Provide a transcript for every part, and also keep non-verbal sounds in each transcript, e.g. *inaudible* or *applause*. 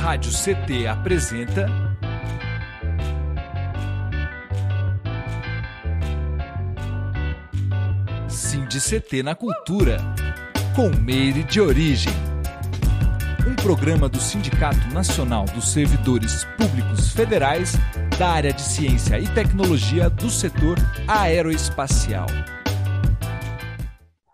Rádio CT apresenta. Cindy CT na Cultura, com Meire de Origem. Um programa do Sindicato Nacional dos Servidores Públicos Federais da área de Ciência e Tecnologia do setor aeroespacial.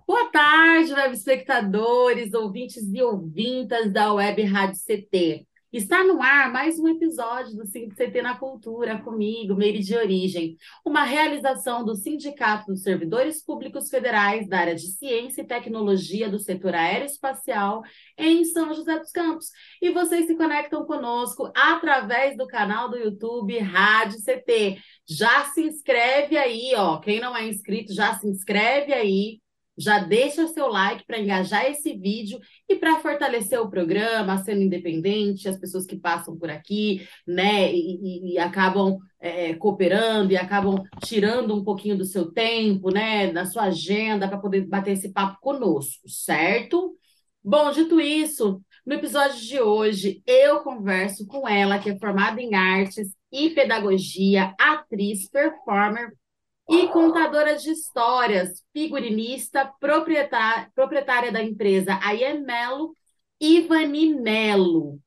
Boa tarde, web espectadores, ouvintes e ouvintas da Web Rádio CT. Está no ar mais um episódio do CT na Cultura comigo, Meire de Origem, uma realização do Sindicato dos Servidores Públicos Federais da área de Ciência e Tecnologia do setor aeroespacial em São José dos Campos. E vocês se conectam conosco através do canal do YouTube Rádio CT. Já se inscreve aí, ó. Quem não é inscrito, já se inscreve aí já deixa seu like para engajar esse vídeo e para fortalecer o programa, sendo independente, as pessoas que passam por aqui, né, e, e, e acabam é, cooperando e acabam tirando um pouquinho do seu tempo, né, da sua agenda para poder bater esse papo conosco, certo? Bom, dito isso, no episódio de hoje eu converso com ela, que é formada em artes e pedagogia, atriz, performer, e contadora de histórias, figurinista, proprietária, proprietária da empresa Aiemelo, Ivani Melo.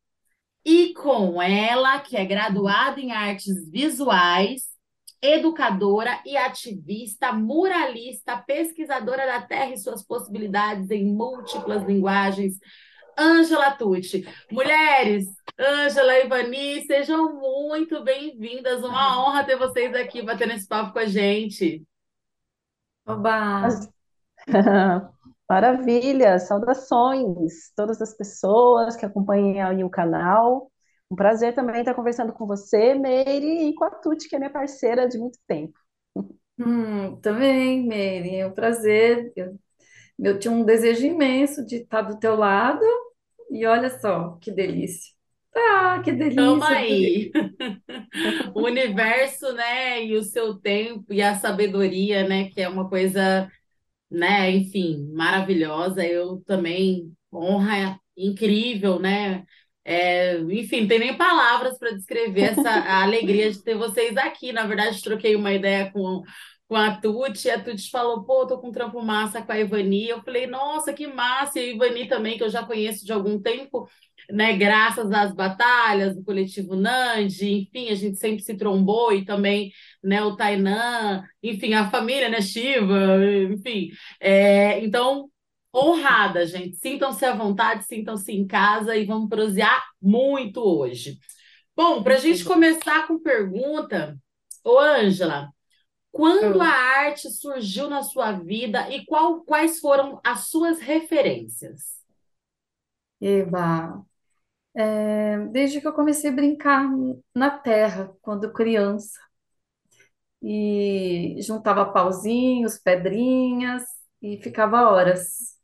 E com ela, que é graduada em artes visuais, educadora e ativista, muralista, pesquisadora da terra e suas possibilidades em múltiplas linguagens, Ângela Tucci. Mulheres, Ângela e Ivani, sejam muito bem-vindas. Uma honra ter vocês aqui batendo esse papo com a gente. Oba! *laughs* Maravilha! Saudações todas as pessoas que acompanham aí o canal. Um prazer também estar conversando com você, Meire, e com a Tuti, que é minha parceira de muito tempo. Hum, também, Meire, é um prazer. Eu, eu tinha um desejo imenso de estar do teu lado, e olha só que delícia. Ah, que delícia. Tamo aí. *laughs* O universo, né, e o seu tempo e a sabedoria, né, que é uma coisa, né, enfim, maravilhosa. Eu também, honra incrível, né? É, enfim, não tem nem palavras para descrever essa a *laughs* alegria de ter vocês aqui. Na verdade, troquei uma ideia com, com a Tuti, a Tuti falou, pô, tô com um trampo massa com a Ivani. Eu falei, nossa, que massa! E a Ivani também, que eu já conheço de algum tempo né, graças às batalhas do coletivo Nandi, enfim, a gente sempre se trombou e também, né, o Tainan, enfim, a família, né, Shiva, enfim. É, então, honrada, gente. Sintam-se à vontade, sintam-se em casa e vamos prosear muito hoje. Bom, para a gente começar com pergunta, ô Ângela, quando a arte surgiu na sua vida e qual, quais foram as suas referências? Eba, é, desde que eu comecei a brincar na terra, quando criança. E juntava pauzinhos, pedrinhas e ficava horas.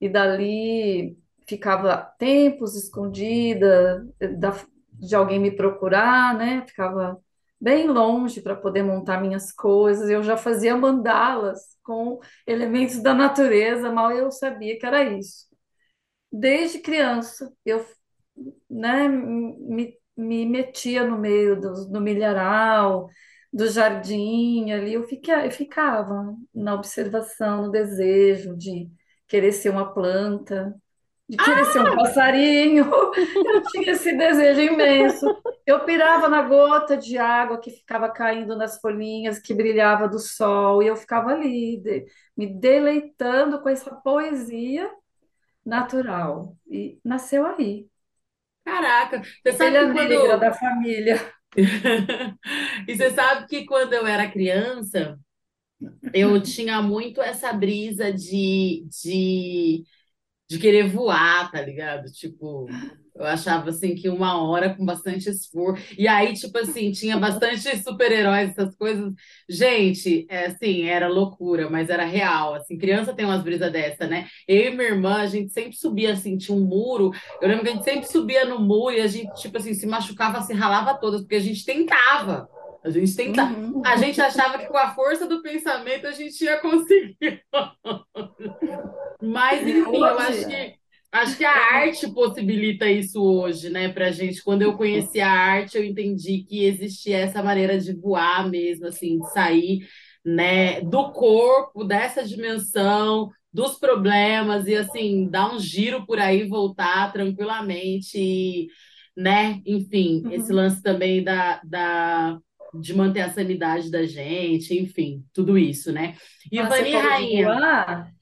E dali ficava tempos escondida da, de alguém me procurar, né? Ficava bem longe para poder montar minhas coisas. Eu já fazia mandalas com elementos da natureza, mal eu sabia que era isso. Desde criança, eu né, me, me metia no meio do, do milharal, do jardim ali, eu, fiquei, eu ficava na observação, no desejo de querer ser uma planta, de querer ah! ser um passarinho. *laughs* Eu tinha esse desejo imenso. Eu pirava na gota de água que ficava caindo nas folhinhas, que brilhava do sol, e eu ficava ali, de, me deleitando com essa poesia natural. E nasceu aí. Caraca, você sabe que quando... da família. *laughs* e você sabe que quando eu era criança, eu tinha muito essa brisa de, de, de querer voar, tá ligado? Tipo, eu achava assim que uma hora com bastante esforço. E aí, tipo assim, tinha bastante super-heróis, essas coisas. Gente, é, assim, era loucura, mas era real. Assim, criança tem umas brisas dessa, né? Eu e minha irmã, a gente sempre subia assim, tinha um muro. Eu lembro que a gente sempre subia no muro e a gente, tipo assim, se machucava, se ralava todas, porque a gente tentava. A gente tentava. Uhum. A gente achava que com a força do pensamento a gente ia conseguir. Mas, enfim, eu acho que Acho que a arte possibilita isso hoje, né, pra gente. Quando eu conheci a arte, eu entendi que existia essa maneira de voar mesmo, assim, de sair, né, do corpo, dessa dimensão, dos problemas e assim, dar um giro por aí, voltar tranquilamente, e, né? Enfim, uhum. esse lance também da, da de manter a sanidade da gente, enfim, tudo isso, né? Ivani Rainha. Voar,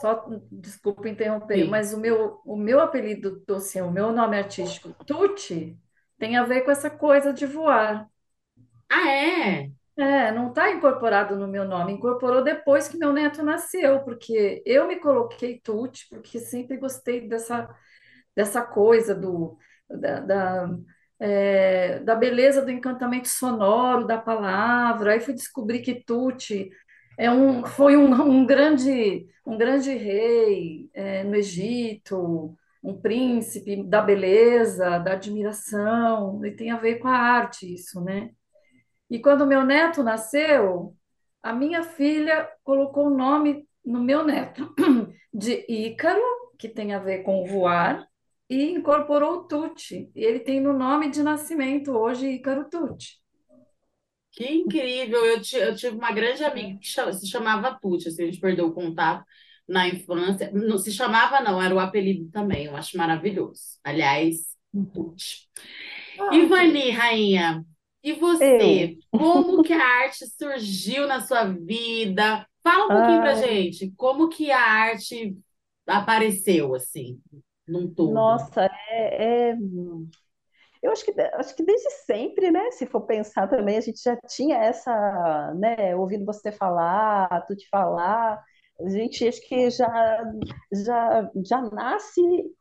só desculpa interromper, Sim. mas o meu, o meu apelido assim, o meu nome artístico, Tuti, tem a ver com essa coisa de voar. Ah, é? É, não está incorporado no meu nome, incorporou depois que meu neto nasceu, porque eu me coloquei Tuti, porque sempre gostei dessa, dessa coisa do, da, da, é, da beleza do encantamento sonoro da palavra. Aí fui descobrir que Tuti é um, foi um, um, grande, um grande rei é, no Egito, um príncipe da beleza, da admiração, e tem a ver com a arte isso, né? E quando meu neto nasceu, a minha filha colocou o nome no meu neto *clears throat* de Ícaro, que tem a ver com voar, e incorporou o Tuti. E ele tem no nome de nascimento hoje Ícaro Tuti. Que incrível! Eu, eu tive uma grande amiga que se chamava Tuti, assim, a gente perdeu o contato na infância. Não se chamava, não, era o apelido também. Eu acho maravilhoso. Aliás, Tuti. Ah, Ivani, rainha, e você, eu. como que a arte surgiu na sua vida? Fala um pouquinho pra gente, como que a arte apareceu assim, num todo? Nossa, é, é... Eu acho que, acho que desde sempre, né? Se for pensar também, a gente já tinha essa, né? Ouvindo você falar, tu te falar, a gente acho que já, já, já nasce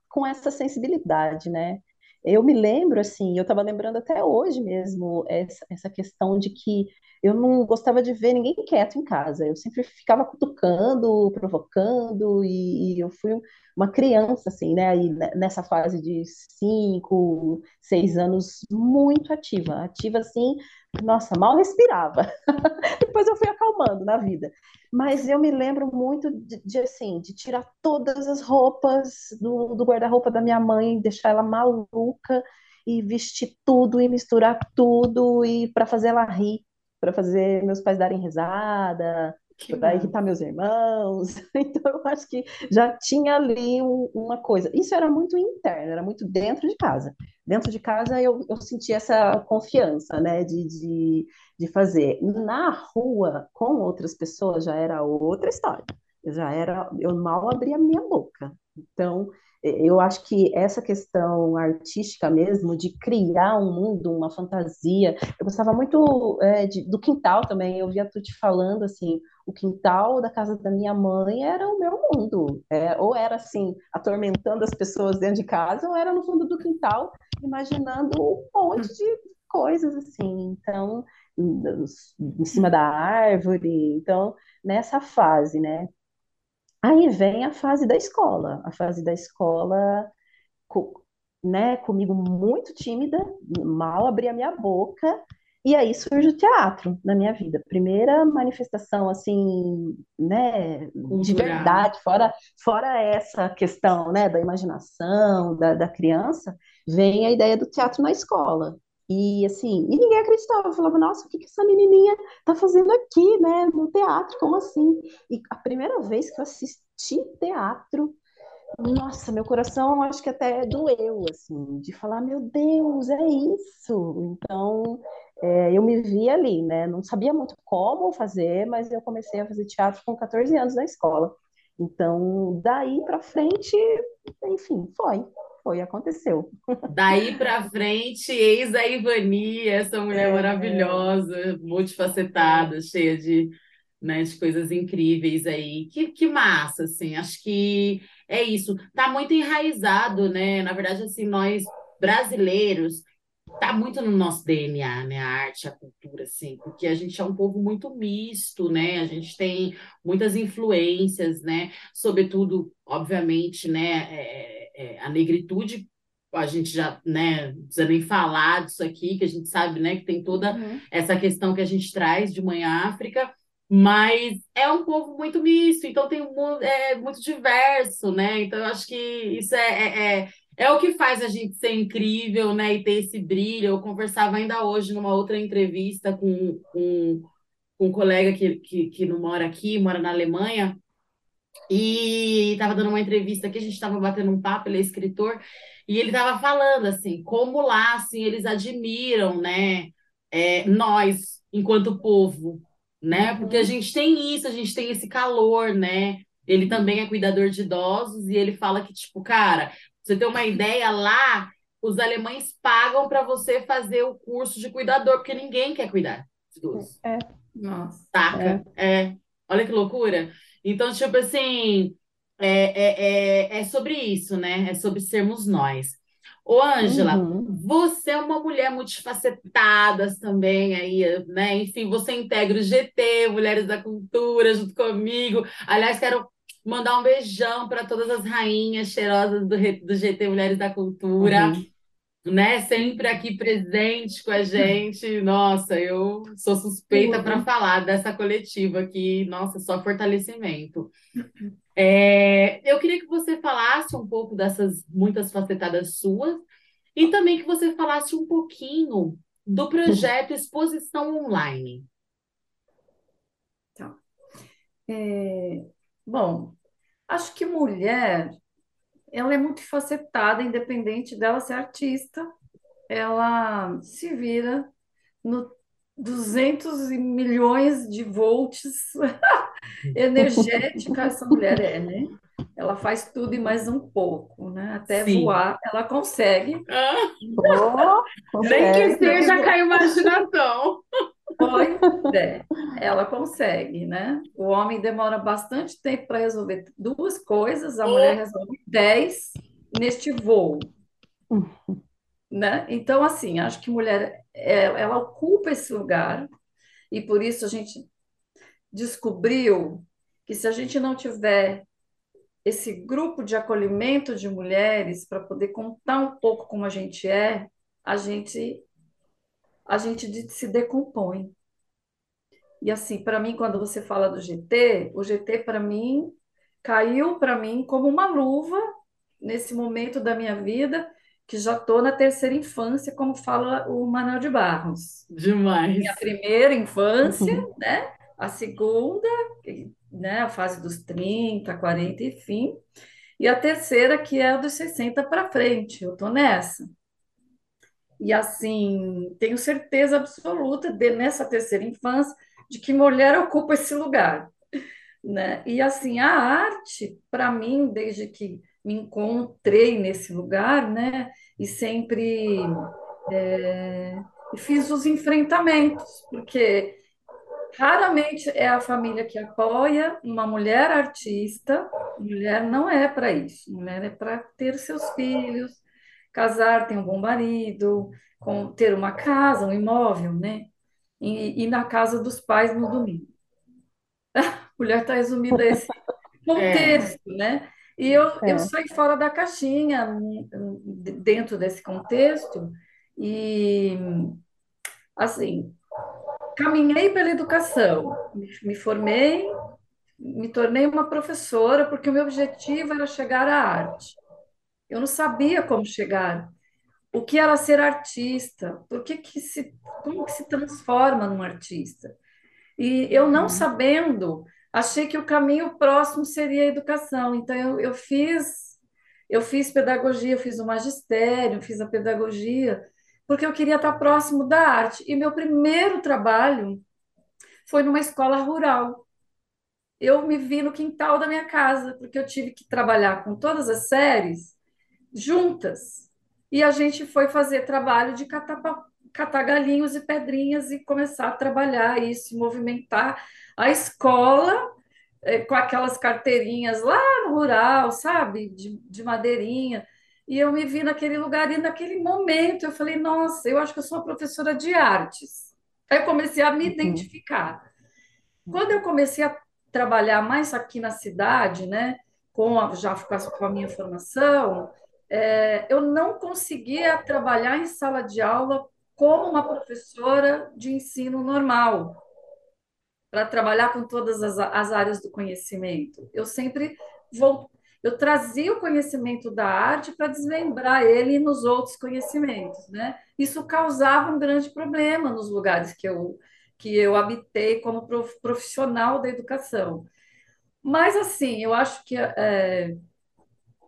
com essa sensibilidade, né? Eu me lembro, assim, eu estava lembrando até hoje mesmo essa, essa questão de que eu não gostava de ver ninguém quieto em casa. Eu sempre ficava cutucando, provocando, e, e eu fui uma criança, assim, né? Aí, nessa fase de cinco, seis anos, muito ativa. Ativa, assim, nossa, mal respirava. *laughs* Depois eu fui acalmando na vida. Mas eu me lembro muito de, de assim, de tirar todas as roupas do, do guarda-roupa da minha mãe, deixar ela maluca e vestir tudo e misturar tudo e para fazer ela rir, para fazer meus pais darem risada, para irritar meus irmãos. *laughs* Então, eu acho que já tinha ali um, uma coisa. Isso era muito interno, era muito dentro de casa. Dentro de casa eu, eu senti essa confiança, né, de, de, de fazer. Na rua, com outras pessoas, já era outra história. Eu já era, eu mal abria a minha boca. Então, eu acho que essa questão artística mesmo, de criar um mundo, uma fantasia, eu gostava muito é, de, do quintal também, eu via tu te falando assim, o quintal da casa da minha mãe era o meu mundo, é, ou era assim, atormentando as pessoas dentro de casa, ou era no fundo do quintal, imaginando um monte de coisas assim, então, em cima da árvore, então, nessa fase, né, Aí vem a fase da escola. A fase da escola, né, comigo muito tímida, mal abria minha boca, e aí surge o teatro na minha vida. Primeira manifestação, assim, né, de verdade, fora, fora essa questão, né, da imaginação da, da criança, vem a ideia do teatro na escola. E assim, e ninguém acreditava, falava, nossa, o que, que essa menininha tá fazendo aqui, né, no teatro, como assim? E a primeira vez que eu assisti teatro, nossa, meu coração acho que até doeu, assim, de falar, meu Deus, é isso. Então, é, eu me vi ali, né, não sabia muito como fazer, mas eu comecei a fazer teatro com 14 anos na escola. Então, daí para frente, enfim, foi foi, aconteceu. Daí para frente, eis a Ivani, essa mulher é, maravilhosa, multifacetada, cheia de, né, de coisas incríveis aí. Que, que massa, assim, acho que é isso. Tá muito enraizado, né? Na verdade, assim, nós brasileiros tá muito no nosso DNA, né? A arte, a cultura, assim, porque a gente é um povo muito misto, né? A gente tem muitas influências, né? Sobretudo, obviamente, né? É, é, a negritude, a gente já, né, não precisa nem falar disso aqui, que a gente sabe, né, que tem toda uhum. essa questão que a gente traz de Mãe África, Mas é um povo muito misto, então tem um, é muito diverso, né? Então eu acho que isso é, é, é, é o que faz a gente ser incrível, né? E ter esse brilho. Eu conversava ainda hoje numa outra entrevista com, com, com um colega que, que, que não mora aqui, mora na Alemanha, e estava dando uma entrevista aqui, a gente estava batendo um papo, ele é escritor, e ele estava falando assim, como lá assim, eles admiram, né? é, nós, enquanto povo, né? Porque a Uhum. gente tem isso, a gente tem esse calor, né? Ele também é cuidador de idosos e ele fala que, tipo, cara, pra você ter uma ideia, lá os alemães pagam para você fazer o curso de cuidador, porque ninguém quer cuidar de idoso, É, Nossa. é. saca? É, olha que loucura. Então, tipo assim, é, é, é, é sobre isso, né? É sobre sermos nós. Ô, Ângela, Uhum. você é uma mulher multifacetada também aí, né? Enfim, você integra o GT, Mulheres da Cultura, junto comigo. Aliás, quero mandar um beijão para todas as rainhas cheirosas do, do GT Mulheres da Cultura, Uhum. Né? Sempre aqui presente com a gente. Nossa, eu sou suspeita para falar dessa coletiva aqui. Nossa, só fortalecimento. É, eu queria que você falasse um pouco dessas muitas facetadas suas e também que você falasse um pouquinho do projeto Exposição Online. Tá. É, bom, acho que mulher, ela é multifacetada, independente dela ser artista, ela se vira no 200 e milhões de volts *laughs* energética essa mulher é, né? Ela faz tudo e mais um pouco, né? Até Sim. voar ela consegue. Ah, Oh, nem que consegue. seja com a imaginação. Pois é, ela consegue, né? O homem demora bastante tempo para resolver duas coisas, a mulher Oh, resolve dez neste voo, né? Então, assim, acho que mulher, é, ela ocupa esse lugar e por isso a gente descobriu que se a gente não tiver esse grupo de acolhimento de mulheres para poder contar um pouco como a gente é, a gente a gente se decompõe. E assim, para mim, quando você fala do GT, o GT para mim caiu para mim como uma luva nesse momento da minha vida, que já estou na terceira infância, como fala o Manuel de Barros. demais. Minha primeira infância, Uhum. né? A segunda, né? A fase dos 30, 40, enfim. E a terceira, que é a dos 60 para frente. Eu estou nessa. E assim, tenho certeza absoluta de, nessa terceira infância de que mulher ocupa esse lugar, né? E assim, a arte, para mim, desde que me encontrei nesse lugar, né? E sempre é, fiz os enfrentamentos, porque raramente é a família que apoia uma mulher artista. Mulher não é para isso. Mulher é para ter seus filhos, casar, ter um bom marido, com, ter uma casa, um imóvel, né? E, e na casa dos pais no domingo. *laughs* Mulher está resumida a esse *laughs* É, contexto, né? E eu, eu É. saí fora da caixinha dentro desse contexto e, assim, caminhei pela educação, me formei, me tornei uma professora porque o meu objetivo era chegar à arte. Eu não sabia como chegar, o que era ser artista, por que que se, como que se transforma num artista. E eu não Uhum. sabendo, achei que o caminho próximo seria a educação. Então eu, eu fiz, eu fiz pedagogia, eu fiz o magistério, fiz a pedagogia, porque eu queria estar próximo da arte. E meu primeiro trabalho foi numa escola rural. Eu me vi no quintal da minha casa, porque eu tive que trabalhar com todas as séries juntas. E a gente foi fazer trabalho de catar, catar galinhos e pedrinhas e começar a trabalhar isso, movimentar a escola eh, com aquelas carteirinhas lá no rural, sabe? De, de madeirinha. E eu me vi naquele lugar e naquele momento eu falei, nossa, eu acho que eu sou uma professora de artes. Aí eu comecei a me Uhum. identificar. Quando eu comecei a trabalhar mais aqui na cidade, né, com a, já com a minha formação, é, eu não conseguia trabalhar em sala de aula como uma professora de ensino normal. para trabalhar com todas as, as áreas do conhecimento. Eu sempre vou, eu trazia o conhecimento da arte para desmembrar ele nos outros conhecimentos, né? Isso causava um grande problema nos lugares que eu que eu habitei como profissional da educação. Mas assim, eu acho que é,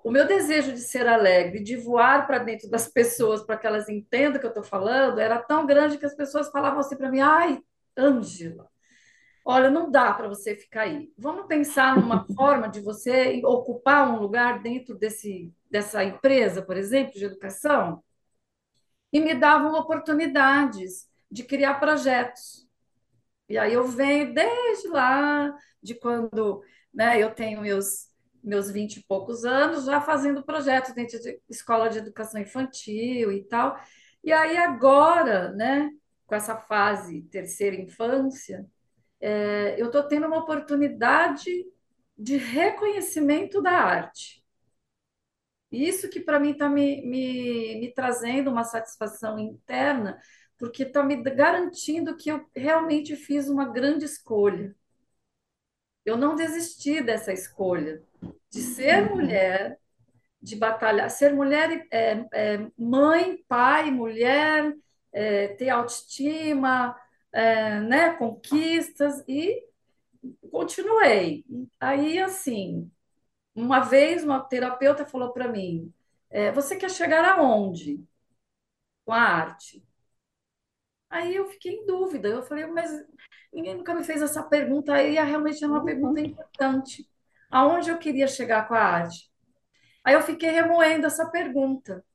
o meu desejo de ser alegre, de voar para dentro das pessoas para que elas entendam o que eu estou falando, era tão grande que as pessoas falavam assim para mim: ai, Ângela, olha, não dá para você ficar aí. Vamos pensar numa *laughs* forma de você ocupar um lugar dentro desse, dessa empresa, por exemplo, de educação? E me davam oportunidades de criar projetos. E aí eu venho desde lá, de quando né, eu tenho meus meus vinte e poucos anos, já fazendo projetos dentro de escola de educação infantil e tal. E aí agora, né, com essa fase terceira infância, é, eu estou tendo uma oportunidade de reconhecimento da arte. Isso que para mim está me, me, me trazendo uma satisfação interna, porque está me garantindo que eu realmente fiz uma grande escolha. Eu não desisti dessa escolha de ser uhum. mulher, de batalhar, ser mulher é, é mãe, pai, mulher, é, ter autoestima, é, né, conquistas e continuei. Aí, assim, uma vez uma terapeuta falou para mim: é, Você quer chegar aonde com a arte? Aí eu fiquei em dúvida. Eu falei, mas ninguém nunca me fez essa pergunta. Aí realmente é uma pergunta importante. Aonde eu queria chegar com a arte? Aí eu fiquei remoendo essa pergunta.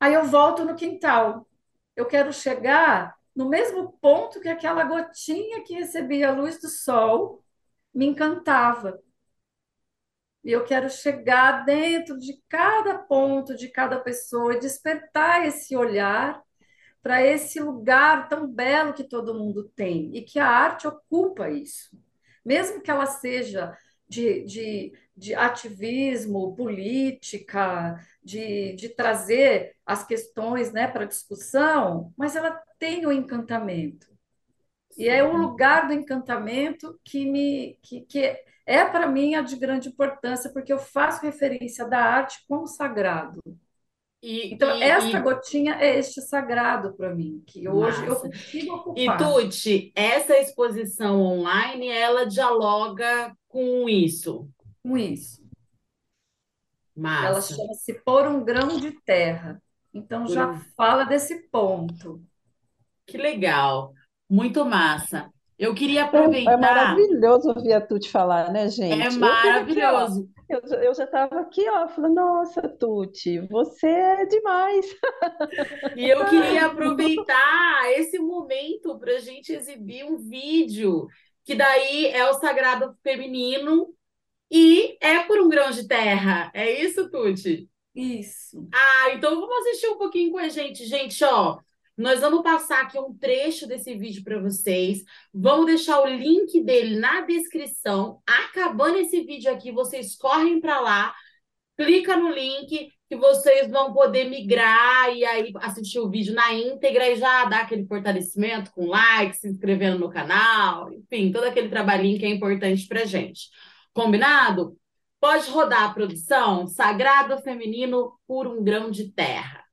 Aí eu volto no quintal. Eu quero chegar no mesmo ponto que aquela gotinha que recebia a luz do sol me encantava. E eu quero chegar dentro de cada ponto de cada pessoa e despertar esse olhar para esse lugar tão belo que todo mundo tem e que a arte ocupa isso. Mesmo que ela seja de, de, de ativismo, política, de, de trazer as questões né, para discussão, mas ela tem o encantamento. E é o lugar do encantamento que me que, que é para mim a de grande importância, porque eu faço referência da arte como sagrado. E, então, e, esta e... gotinha é este sagrado para mim, que hoje Massa. eu consigo ocupar. E, Tuti, essa exposição online, ela dialoga com isso? Com isso. Massa. Ela chama-se Por um Grão de Terra. Então, já fala desse ponto. Que legal. Muito massa. Eu queria aproveitar. É, maravilhoso ouvir a Tuti falar, né, gente? É maravilhoso. Eu, eu já estava aqui, ó, falando, nossa, Tuti, você é demais. E eu queria *laughs* aproveitar esse momento para a gente exibir um vídeo, que daí é o Sagrado Feminino e é por um grão de terra. É isso, Tuti? Isso. Ah, então vamos assistir um pouquinho com a gente, gente, ó. Nós vamos passar aqui um trecho desse vídeo para vocês. Vamos deixar o link dele na descrição. Acabando esse vídeo aqui, vocês correm para lá, clica no link que vocês vão poder migrar e aí assistir o vídeo na íntegra e já dar aquele fortalecimento com like, se inscrevendo no canal, enfim, todo aquele trabalhinho que é importante para gente. Combinado? Pode rodar a produção Sagrado Feminino por um grão de terra.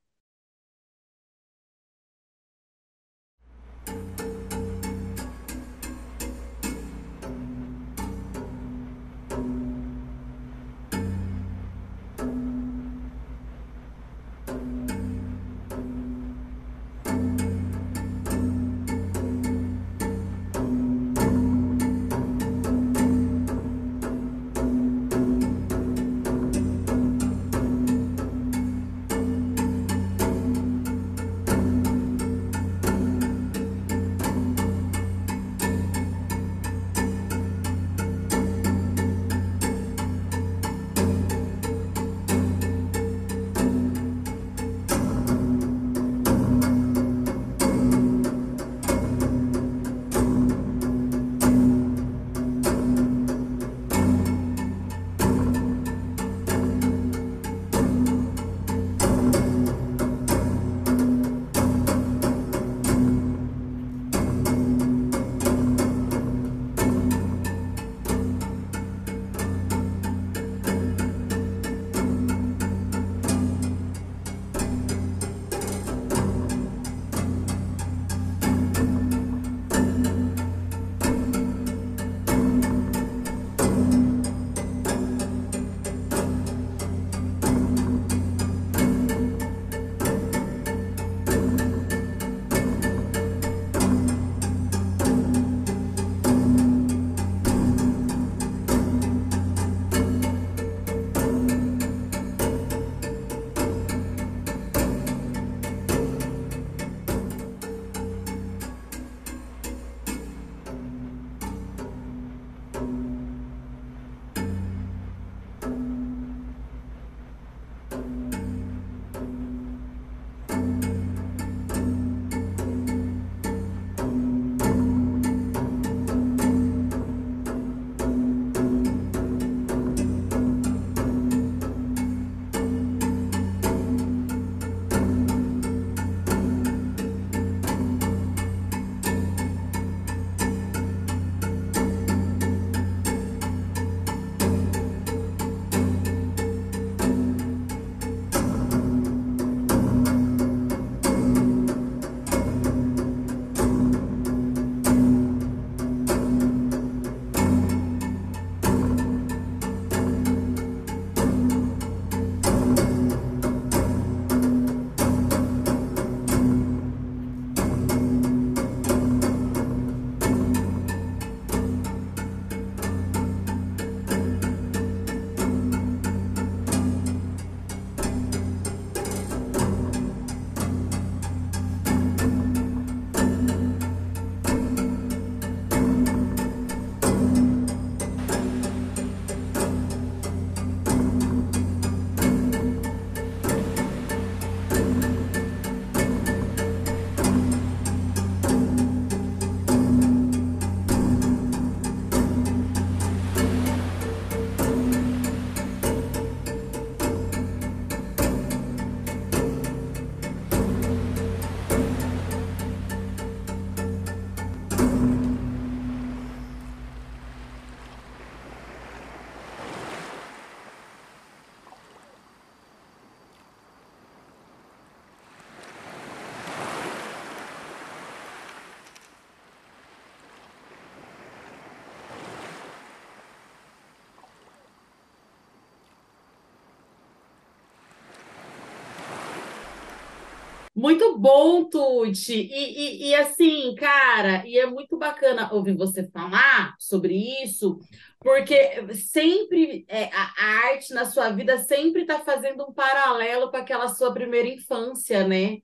Muito bom, Tuti. E, e, e, assim, cara, e é muito bacana ouvir você falar sobre isso, porque sempre é, a arte na sua vida sempre está fazendo um paralelo com aquela sua primeira infância, né?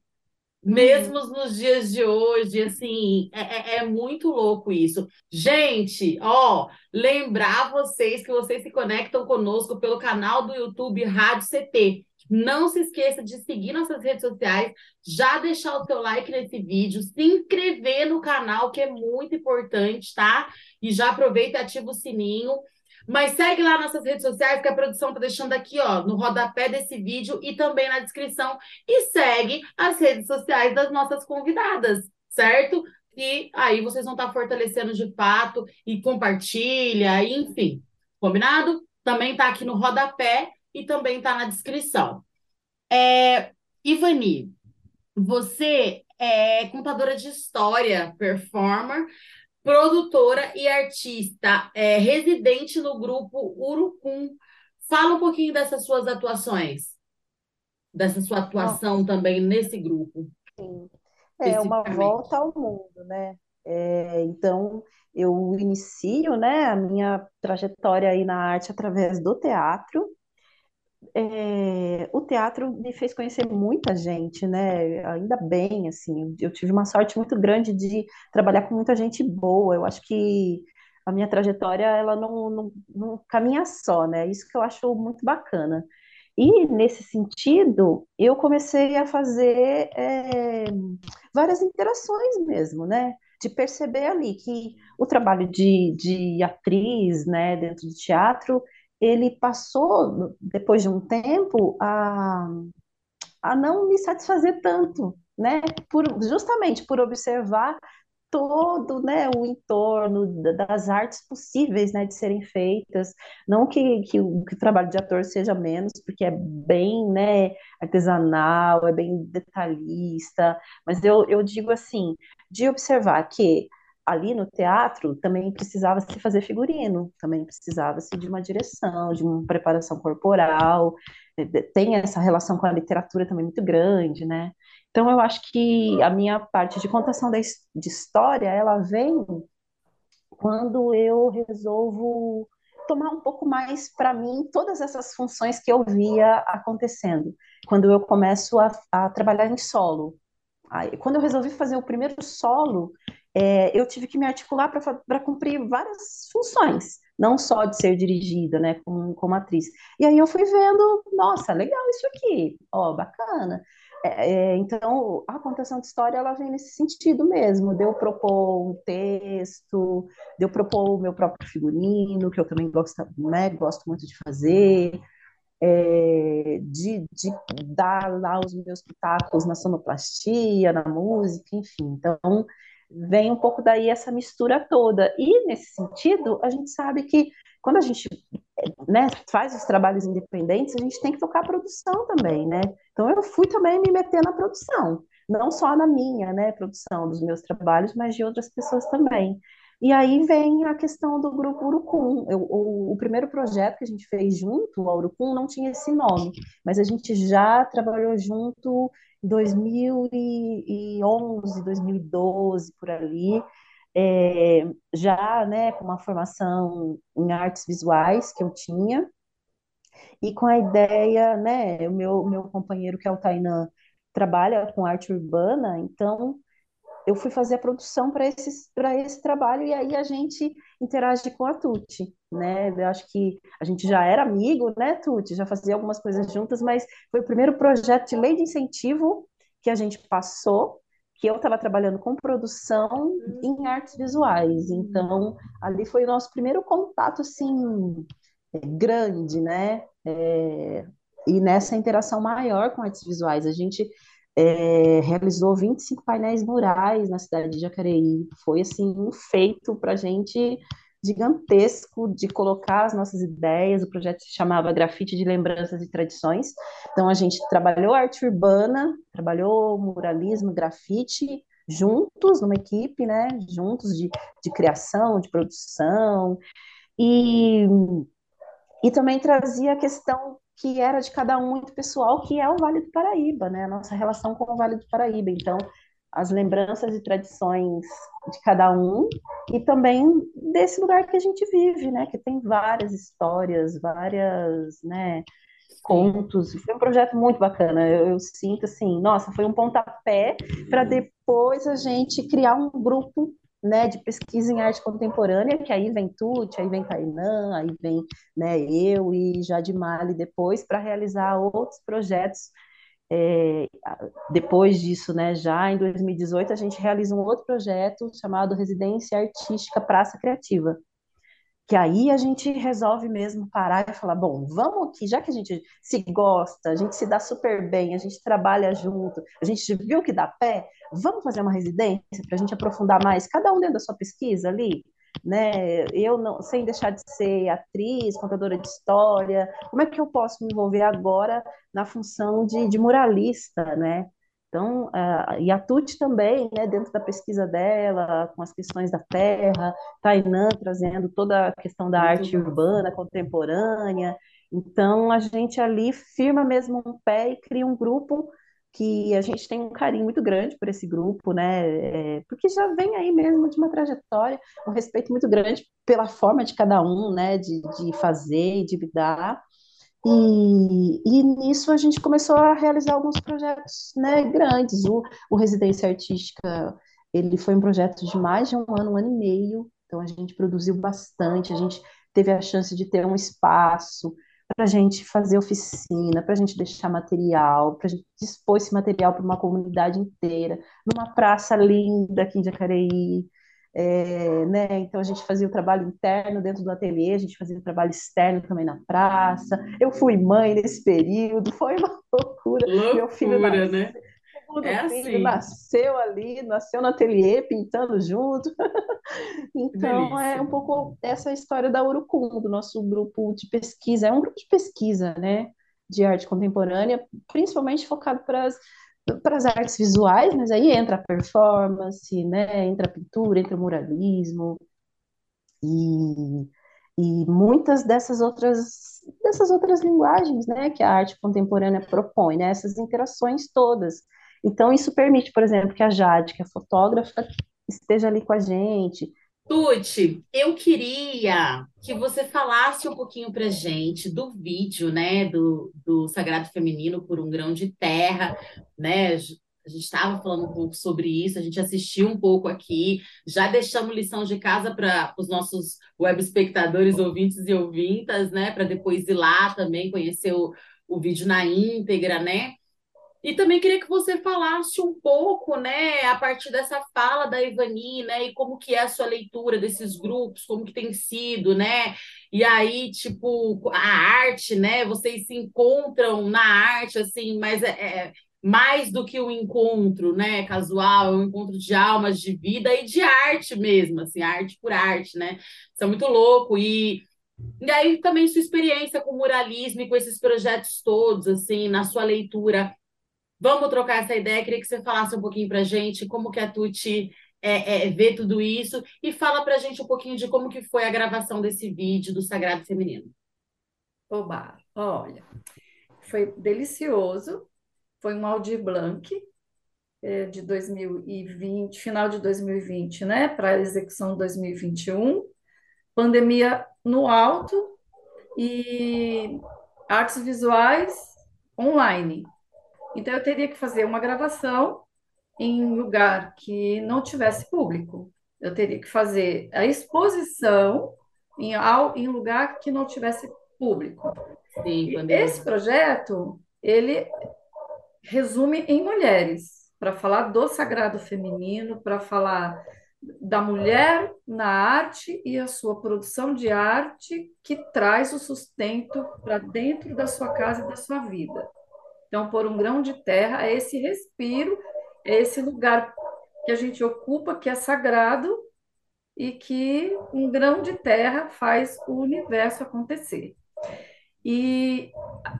Mesmo Uhum. nos dias de hoje, assim, é, é, é muito louco isso. Gente, ó, lembrar vocês que vocês se conectam conosco pelo canal do YouTube Rádio CT. Não se esqueça de seguir nossas redes sociais, já deixar o seu like nesse vídeo, se inscrever no canal, que é muito importante, tá? E já aproveita e ativa o sininho. Mas segue lá nossas redes sociais, que a produção tá deixando aqui, ó, no rodapé desse vídeo e também na descrição. E segue as redes sociais das nossas convidadas, certo? E aí vocês vão estar fortalecendo de fato e compartilha, enfim. Combinado? Também tá aqui no rodapé e também tá na descrição. É, Ivani, você é contadora de história, performer, produtora e artista, é, residente no grupo Urucum. Fala um pouquinho dessas suas atuações, dessa sua atuação também nesse grupo, sim. É uma volta ao mundo, né? É, então, eu inicio, né, a minha trajetória aí na arte através do teatro. É, o teatro me fez conhecer muita gente, né? Ainda bem, assim, eu tive uma sorte muito grande de trabalhar com muita gente boa. Eu acho que a minha trajetória, ela não, não, não caminha só, né? Isso que eu acho muito bacana. E nesse sentido, eu comecei a fazer é, várias interações mesmo, né? De perceber ali que o trabalho de, de atriz, né, dentro do teatro, ele passou, depois de um tempo, a, a não me satisfazer tanto, né? Por, justamente por observar todo, né, o entorno das artes possíveis, né, de serem feitas. Não que, que, o, que o trabalho de ator seja menos, porque é bem, né, artesanal, é bem detalhista, mas eu, eu digo assim, de observar que ali no teatro também precisava se fazer figurino, também precisava se de uma direção, de uma preparação corporal, tem essa relação com a literatura também muito grande, né? Então, eu acho que a minha parte de contação de história, ela vem quando eu resolvo tomar um pouco mais para mim todas essas funções que eu via acontecendo. Quando eu começo a, a trabalhar em solo. Quando eu resolvi fazer o primeiro solo, é, eu tive que me articular para cumprir várias funções, não só de ser dirigida, né, como, como atriz. E aí eu fui vendo, nossa, legal isso aqui, ó, bacana. É, é, então, a contação de história, ela vem nesse sentido mesmo, de eu propor um texto, de eu propor o meu próprio figurino, que eu também gosto, né, gosto muito de fazer, é, de, de, dar lá os meus pitacos na sonoplastia, na música, enfim. Então, vem um pouco daí essa mistura toda. E, nesse sentido, a gente sabe que quando a gente né, faz os trabalhos independentes, a gente tem que tocar a produção também, né? Então, eu fui também me meter na produção. Não só na minha, né, produção dos meus trabalhos, mas de outras pessoas também. E aí vem a questão do grupo Urucum. Eu, o, o, primeiro projeto que a gente fez junto ao Urucum não tinha esse nome, mas a gente já trabalhou junto 2011, 2012, por ali, é, já né, com uma formação em artes visuais que eu tinha, e com a ideia, né, o meu, meu companheiro, que é o Tainan, trabalha com arte urbana, então eu fui fazer a produção para esse, esse trabalho e aí a gente interage com a Tuti, né? Eu acho que a gente já era amigo, né, Tuti? Já fazia algumas coisas juntas, mas foi o primeiro projeto de lei de incentivo que a gente passou, que eu estava trabalhando com produção em artes visuais. Então, ali foi o nosso primeiro contato, assim, grande, né? É, e nessa interação maior com artes visuais, a gente é, realizou 25 painéis murais na cidade de Jacareí. Foi assim um feito para a gente gigantesco de colocar as nossas ideias. O projeto se chamava Grafite de Lembranças e Tradições. Então a gente trabalhou arte urbana, trabalhou muralismo, grafite juntos numa equipe, né? Juntos de, de criação, de produção e e também trazia a questão que era de cada um muito pessoal, que é o Vale do Paraíba, né? A nossa relação com o Vale do Paraíba. Então, as lembranças e tradições de cada um e também desse lugar que a gente vive, né? Que tem várias histórias, várias, né? Contos. Foi um projeto muito bacana. Eu, eu sinto assim, nossa, foi um pontapé para depois a gente criar um grupo né, de pesquisa em arte contemporânea, que aí vem Tuti, aí vem Tainã, aí vem né, eu e Jade Mali depois, para realizar outros projetos. É, depois disso, né, já em 2018, a gente realiza um outro projeto chamado Residência Artística Praça Criativa, que aí a gente resolve mesmo parar e falar, bom, vamos aqui, já que a gente se gosta, a gente se dá super bem, a gente trabalha junto, a gente viu que dá pé, vamos fazer uma residência para a gente aprofundar mais, cada um dentro da sua pesquisa ali, né? Eu não, sem deixar de ser atriz, contadora de história, como é que eu posso me envolver agora na função de, de muralista, né? Então, uh, e a Tuti também, né, dentro da pesquisa dela, com as questões da terra, Tainã trazendo toda a questão da arte urbana contemporânea. Então, a gente ali firma mesmo um pé e cria um grupo que a gente tem um carinho muito grande por esse grupo, né? É, porque já vem aí mesmo de uma trajetória, um respeito muito grande pela forma de cada um, né? De, de fazer e de lidar. E, e nisso a gente começou a realizar alguns projetos né, grandes. O, o Residência Artística ele foi um projeto de mais de um ano, um ano e meio. Então a gente produziu bastante, a gente teve a chance de ter um espaço para a gente fazer oficina, para a gente deixar material, para a gente dispor esse material para uma comunidade inteira, numa praça linda aqui em Jacareí, é, né? Então a gente fazia o trabalho interno dentro do ateliê, a gente fazia o trabalho externo também na praça. Eu fui mãe nesse período, foi uma loucura. *laughs* Loucura, Meu filho nasceu, né? É filho assim. nasceu ali, nasceu no ateliê, pintando junto. *laughs* então é um pouco essa história da Urucum, do nosso grupo de pesquisa. É um grupo de pesquisa, né? De arte contemporânea, principalmente focado para as para as artes visuais, mas aí entra a performance, né? entra a pintura, entra o muralismo e, e muitas dessas outras dessas outras linguagens, né, que a arte contemporânea propõe, né, essas interações todas. Então isso permite, por exemplo, que a Jade, que é fotógrafa, esteja ali com a gente, Tuti, eu queria que você falasse um pouquinho para gente do vídeo, né, do, do Sagrado Feminino por um Grão de Terra, né? A gente estava falando um pouco sobre isso, a gente assistiu um pouco aqui, já deixamos lição de casa para os nossos web espectadores, ouvintes e ouvintas, né, para depois ir lá também conhecer o, o vídeo na íntegra, né? E também queria que você falasse um pouco, né, a partir dessa fala da Ivani, né, e como que é a sua leitura desses grupos, como que tem sido, né? E aí, tipo, a arte, né? Vocês se encontram na arte, assim, mas é, é mais do que um encontro, né, casual, é um encontro de almas, de vida e de arte mesmo, assim, arte por arte, né? Isso é muito louco e e aí também sua experiência com o muralismo e com esses projetos todos, assim, na sua leitura Vamos trocar essa ideia. Queria que você falasse um pouquinho para a gente como que a Tuti é, é, vê tudo isso e fala para a gente um pouquinho de como que foi a gravação desse vídeo do Sagrado Feminino. Oba, olha, foi delicioso. Foi um Aldir Blanc é, de 2020, final de 2020, né, para a execução de 2021. Pandemia no alto e artes visuais online. Então, eu teria que fazer uma gravação em lugar que não tivesse público. Eu teria que fazer a exposição em, em lugar que não tivesse público. Sim, esse projeto, ele resume em mulheres, para falar do sagrado feminino, para falar da mulher na arte e a sua produção de arte que traz o sustento para dentro da sua casa e da sua vida. Então, por um grão de terra é esse respiro, é esse lugar que a gente ocupa, que é sagrado, e que um grão de terra faz o universo acontecer. E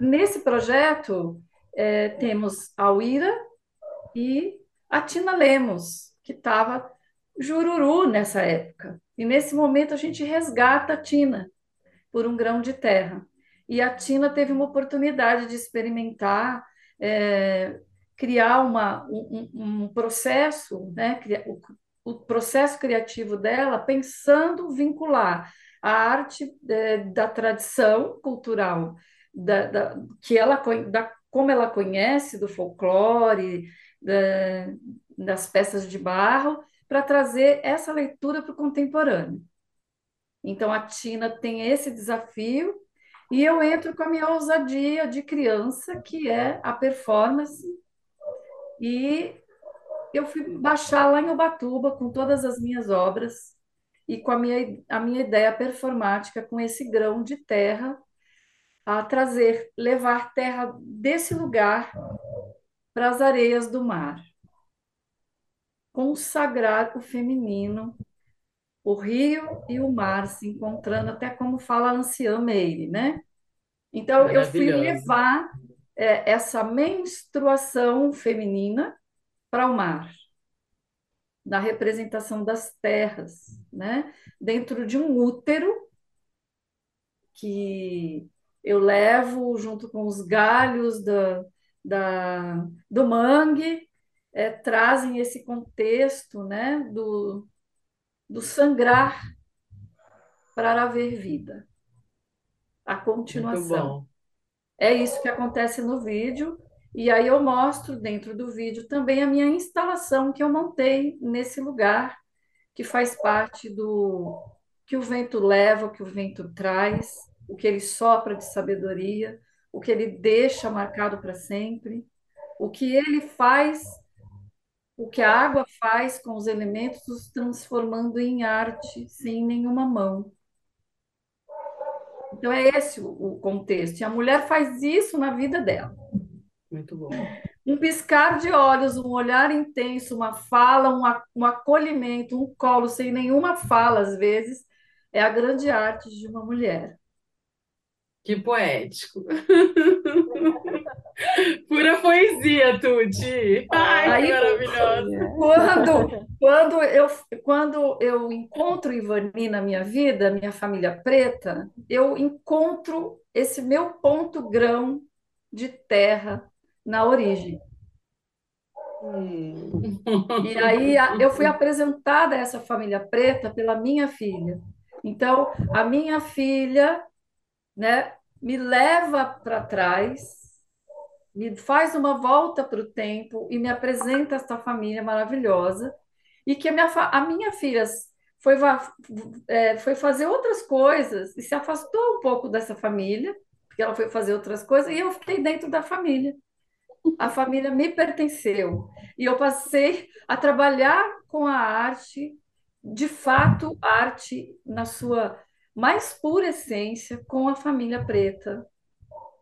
nesse projeto é, temos a Uira e a Tina Lemos, que estava jururu nessa época. E nesse momento a gente resgata a Tina por um grão de terra. E a Tina teve uma oportunidade de experimentar, é, criar uma, um, um, processo, né, o, o, processo criativo dela, pensando vincular a arte é, da tradição cultural, da, da, que ela, da, como ela conhece do folclore, da, das peças de barro, para trazer essa leitura para o contemporâneo. Então, a Tina tem esse desafio e eu entro com a minha ousadia de criança, que é a performance, e eu fui baixar lá em Ubatuba com todas as minhas obras e com a minha, a minha ideia performática, com esse grão de terra, a trazer, levar terra desse lugar para as areias do mar. Consagrar o feminino o rio e o mar se encontrando, até como fala a anciã Meire, né? Então, eu fui levar é, essa menstruação feminina para o mar, na representação das terras, né? Dentro de um útero que eu levo junto com os galhos da, da, do mangue, é, trazem esse contexto né, do, do sangrar para haver vida. A continuação. É isso que acontece no vídeo. E aí eu mostro dentro do vídeo também a minha instalação que eu montei nesse lugar, que faz parte do que o vento leva, o que o vento traz, o que ele sopra de sabedoria, o que ele deixa marcado para sempre, o que ele faz o que a água faz com os elementos, os transformando em arte, sem nenhuma mão. Então, é esse o contexto. E a mulher faz isso na vida dela. Muito bom. Um piscar de olhos, um olhar intenso, uma fala, um, um acolhimento, um colo sem nenhuma fala, às vezes, é a grande arte de uma mulher. Que poético. *laughs* Pura poesia, Tuti. Ai, Aí, maravilhosa. Quando, quando, eu, quando eu encontro Ivani na minha vida, minha família preta, eu encontro esse meu ponto grão de terra na origem. Hum. E aí eu fui apresentada a essa família preta pela minha filha. Então, a minha filha né, me leva para trás, me faz uma volta para o tempo e me apresenta esta família maravilhosa e que a minha, a minha filha foi, é, foi fazer outras coisas e se afastou um pouco dessa família, porque ela foi fazer outras coisas, e eu fiquei dentro da família. A família me pertenceu. E eu passei a trabalhar com a arte, de fato, arte na sua mais pura essência com a família preta,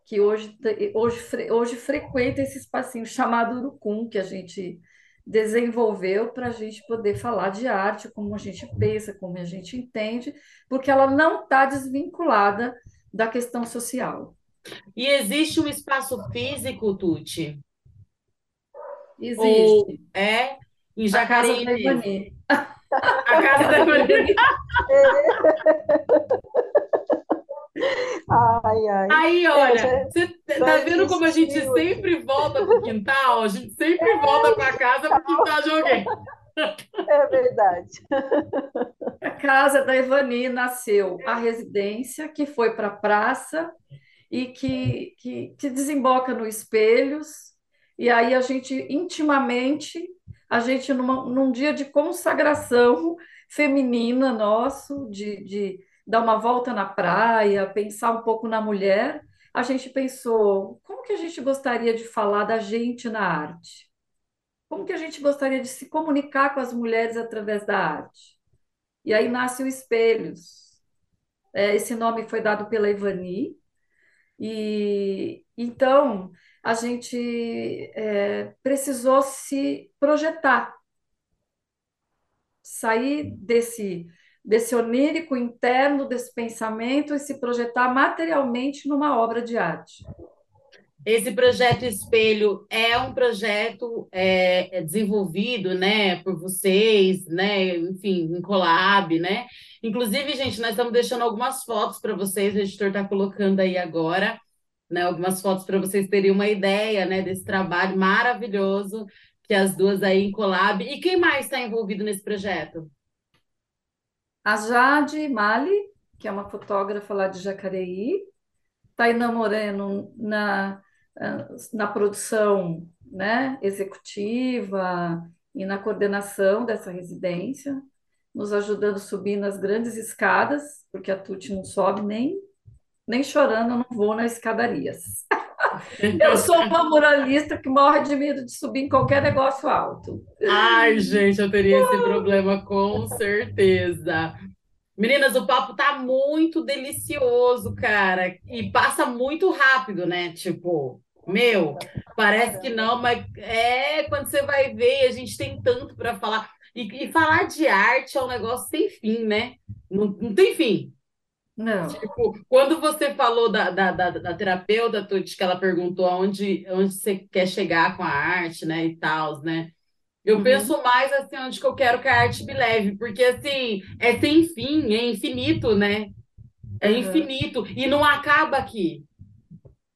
que hoje, hoje, hoje frequenta esse espacinho chamado Urucum, que a gente desenvolveu para a gente poder falar de arte, como a gente pensa, como a gente entende, porque ela não está desvinculada da questão social. E existe um espaço físico, Tuti? Existe. Ou é em Jacareí. A casa da Ivani. *laughs* Ai, ai. Aí, olha, é, você tá vendo como a gente sempre volta para o quintal? A gente sempre é. volta para casa para o quintal de alguém. É verdade. A casa da Ivani nasceu a residência, que foi para a praça e que, que, que desemboca no Espelhos. E aí a gente intimamente, a gente numa, num dia de consagração feminina nosso, de, de dar uma volta na praia, pensar um pouco na mulher, a gente pensou, como que a gente gostaria de falar da gente na arte? Como que a gente gostaria de se comunicar com as mulheres através da arte? E aí nasce o Espelhos. É, esse nome foi dado pela Ivani. E então a gente é, precisou se projetar, sair desse desse onírico interno, desse pensamento e se projetar materialmente numa obra de arte. Esse projeto Espelho é um projeto é, é desenvolvido, né, por vocês, né, enfim, em collab, né? Inclusive, gente, nós estamos deixando algumas fotos para vocês, o editor está colocando aí agora, né, algumas fotos para vocês terem uma ideia, né, desse trabalho maravilhoso que as duas aí em collab. E quem mais está envolvido nesse projeto? A Jade Mali, que é uma fotógrafa lá de Jacareí, Tainá Moreno na na produção né, executiva e na coordenação dessa residência, nos ajudando a subir nas grandes escadas, porque a Tuti não sobe nem, nem chorando, eu não vou nas escadarias. *laughs* *laughs* Eu sou uma muralista que morre de medo de subir em qualquer negócio alto. Ai, gente, eu teria esse problema com certeza. Meninas, o papo tá muito delicioso, cara, e passa muito rápido, né? Tipo, meu, parece que não, mas é quando você vai ver, a gente tem tanto para falar. E, e, falar de arte é um negócio sem fim, né? Não, não tem fim. Não. Tipo, quando você falou da, da, da, da terapeuta, Tuti, que ela perguntou aonde, onde você quer chegar com a arte, né? E tal, né? Eu uhum. penso mais assim, onde que eu quero que a arte me leve, porque assim, é sem fim, é infinito, né? É uhum. infinito. E não acaba aqui.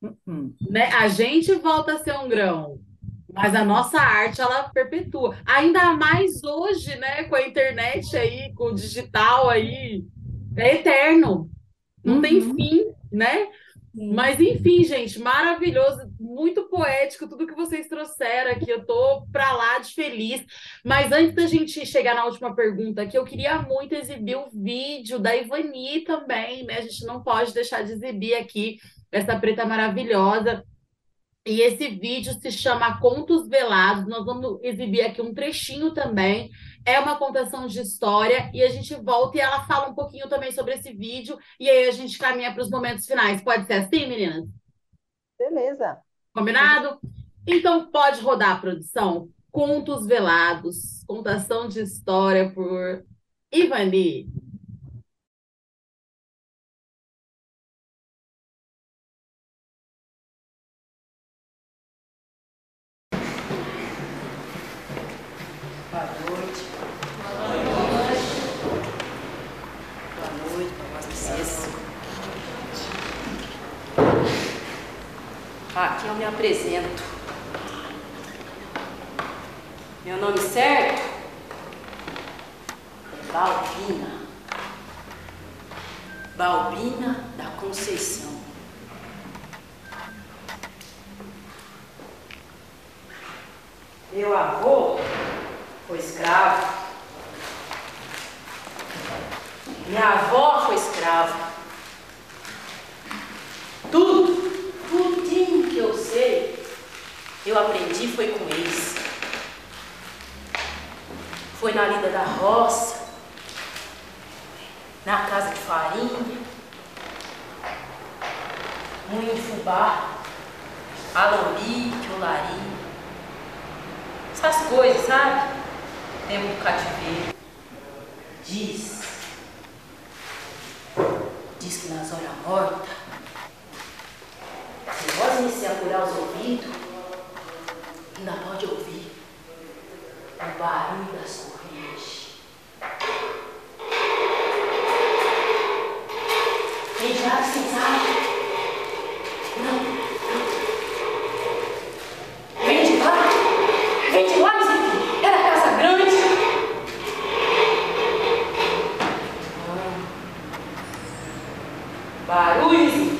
Uhum. Né? A gente volta a ser um grão, mas a nossa arte ela perpetua. Ainda mais hoje, né? Com a internet aí, com o digital aí, é eterno. Não uhum. tem fim, né? Sim. Mas enfim, gente, maravilhoso, muito poético tudo que vocês trouxeram aqui. Eu tô para lá de feliz. Mas antes da gente chegar na última pergunta aqui, eu queria muito exibir o vídeo da Ivani também, né? A gente não pode deixar de exibir aqui essa preta maravilhosa. E esse vídeo se chama Contos Velados. Nós vamos exibir aqui um trechinho também. É uma contação de história e a gente volta e ela fala um pouquinho também sobre esse vídeo e aí a gente caminha para os momentos finais. Pode ser assim, meninas? Beleza. Combinado? Então pode rodar a produção. Contos Velados, contação de história por Ivani. Aqui eu me apresento. Meu nome certo Balbina. Balbina da Conceição. Meu avô foi escravo. Minha avó foi escrava. Tudo eu aprendi foi com eles. Foi na lida da roça, na casa de farinha, moinho de fubá, alorique, olaria. Essas coisas, sabe? Tempo do cativeiro. Diz, diz que nas horas mortas se vós a curar os ouvidos, ainda pode ouvir o barulho das correntes. Tem já sensado? Não. Vem de lá. Vem de lá, Zé. Era casa grande. Barulhos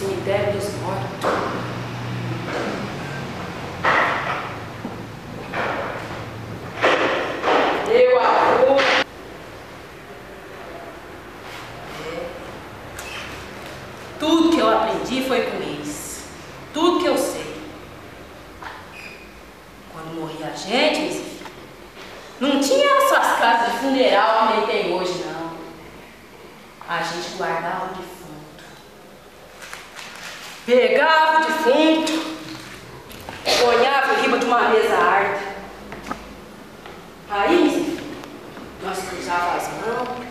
cemitério dos mortos. Meu avô. É. Tudo que eu aprendi foi com eles. Tudo que eu sei. Quando morria a gente, não tinha essas casas de funeral que nem tem hoje, não. A gente guardava de pegava o defunto, ponhava em cima de uma mesa harta. Aí, nós cruzávamos as mãos,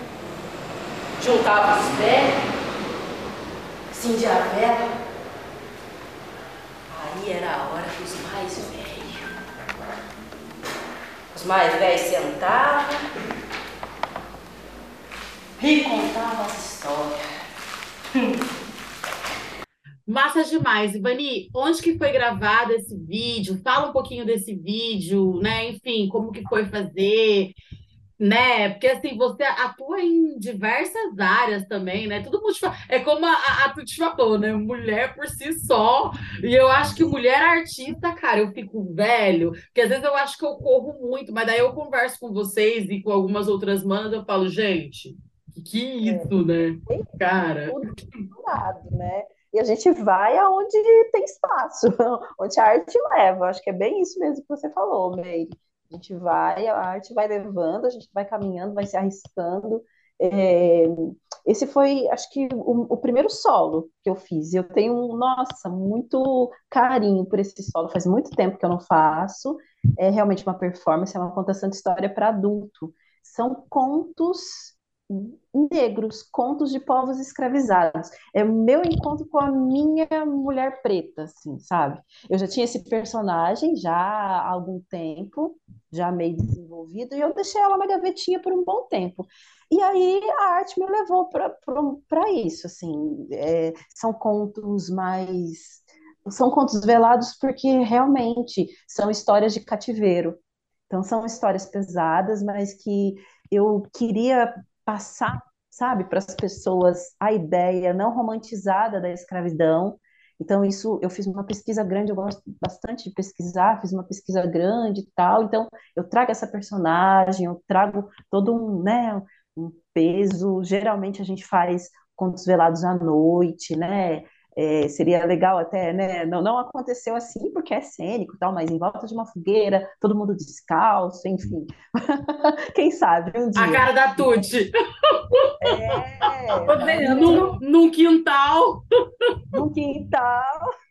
juntávamos os pés Acendia a vela. Aí era a hora dos mais velhos. Os mais velhos sentavam e contavam as histórias. Demais. Ivani, onde que foi gravado esse vídeo? Fala um pouquinho desse vídeo, né? Enfim, como que foi fazer, né? Porque assim, você atua em diversas áreas também, né? Tudo é como a, a, Tuti falou, né? Mulher por si só. E eu acho que mulher artista, cara, eu fico velho, porque às vezes eu acho que eu corro muito, mas daí eu converso com vocês e com algumas outras manas, eu falo, gente, que é isso, né? Cara. Tudo né? E a gente vai aonde tem espaço, *laughs* onde a arte leva. Acho que é bem isso mesmo que você falou, Meire. A gente vai, a arte vai levando, a gente vai caminhando, vai se arriscando. É, esse foi, acho que, o, o, primeiro solo que eu fiz. Eu tenho, nossa, muito carinho por esse solo. Faz muito tempo que eu não faço. É realmente uma performance, é uma contação de história para adulto. São contos negros, contos de povos escravizados. É o meu encontro com a minha mulher preta, assim, sabe? Eu já tinha esse personagem já há algum tempo, já meio desenvolvido, e eu deixei ela na gavetinha por um bom tempo. E aí a arte me levou para isso, assim. É, são contos mais. São contos velados porque realmente são histórias de cativeiro. Então, são histórias pesadas, mas que eu queria passar, sabe, para as pessoas a ideia não romantizada da escravidão. Então, isso, eu fiz uma pesquisa grande, eu gosto bastante de pesquisar, fiz uma pesquisa grande e tal. Então, eu trago essa personagem, eu trago todo um, né, um peso. Geralmente, a gente faz contos velados à noite, né? É, seria legal até, né? Não, não aconteceu assim porque é cênico tal, mas em volta de uma fogueira, todo mundo descalço, enfim. *laughs* Quem sabe um dia. A cara da Tuti. É, num, num quintal. Num quintal.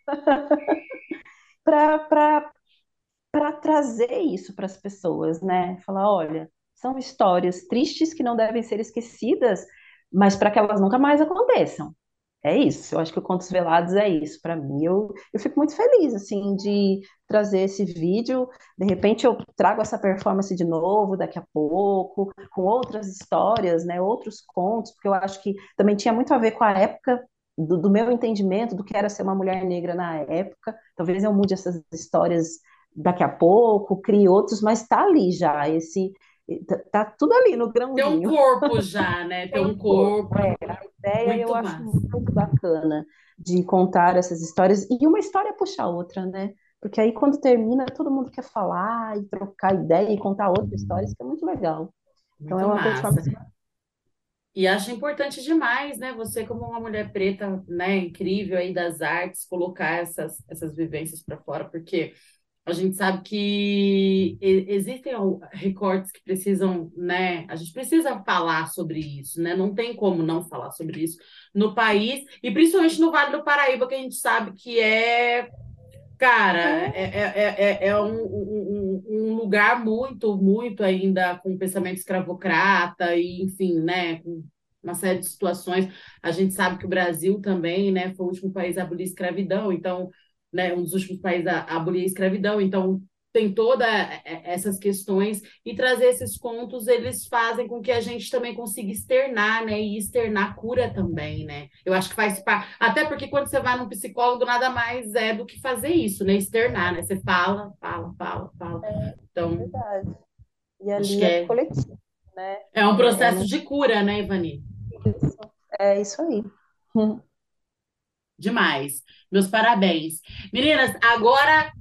*laughs* para trazer isso para as pessoas, né? Falar, olha, são histórias tristes que não devem ser esquecidas, mas para que elas nunca mais aconteçam é isso. Eu acho que o Contos Velados é isso para mim. Eu, eu fico muito feliz assim de trazer esse vídeo. De repente eu trago essa performance de novo daqui a pouco, com outras histórias, né, outros contos, porque eu acho que também tinha muito a ver com a época do, do meu entendimento do que era ser uma mulher negra na época. Talvez eu mude essas histórias daqui a pouco, crie outros, mas está ali já esse Tá, tá, tudo ali no grãozinho. Tem um corpo *laughs* já, né? Tem um corpo. É, a ideia muito eu massa. acho muito bacana de contar essas histórias e uma história puxa a outra, né? Porque aí quando termina, todo mundo quer falar e trocar ideia e contar outras histórias, que é muito legal. Então muito é uma coisa E acho importante demais, né? Você, como uma mulher preta, né, incrível aí das artes, colocar essas, essas vivências para fora, porque a gente sabe que existem recortes que precisam, né? A gente precisa falar sobre isso, né? Não tem como não falar sobre isso no país, e principalmente no Vale do Paraíba, que a gente sabe que é, cara, é, é, é, é um, um, um lugar muito, muito ainda com pensamento escravocrata, e enfim, né? Com uma série de situações. A gente sabe que o Brasil também, né, foi o último país a abolir a escravidão, então né, um dos últimos países a, abolir a escravidão, então tem todas essas questões e trazer esses contos eles fazem com que a gente também consiga externar, né, e externar cura também, né? Eu acho que faz parte, até porque quando você vai num psicólogo nada mais é do que fazer isso, né, externar, né? Você fala, fala, fala, fala. É, então, é verdade. E ali é, é coletivo, né? É um processo é, de cura, né, Ivani? Isso. É isso aí. Demais. Meus parabéns. Meninas, agora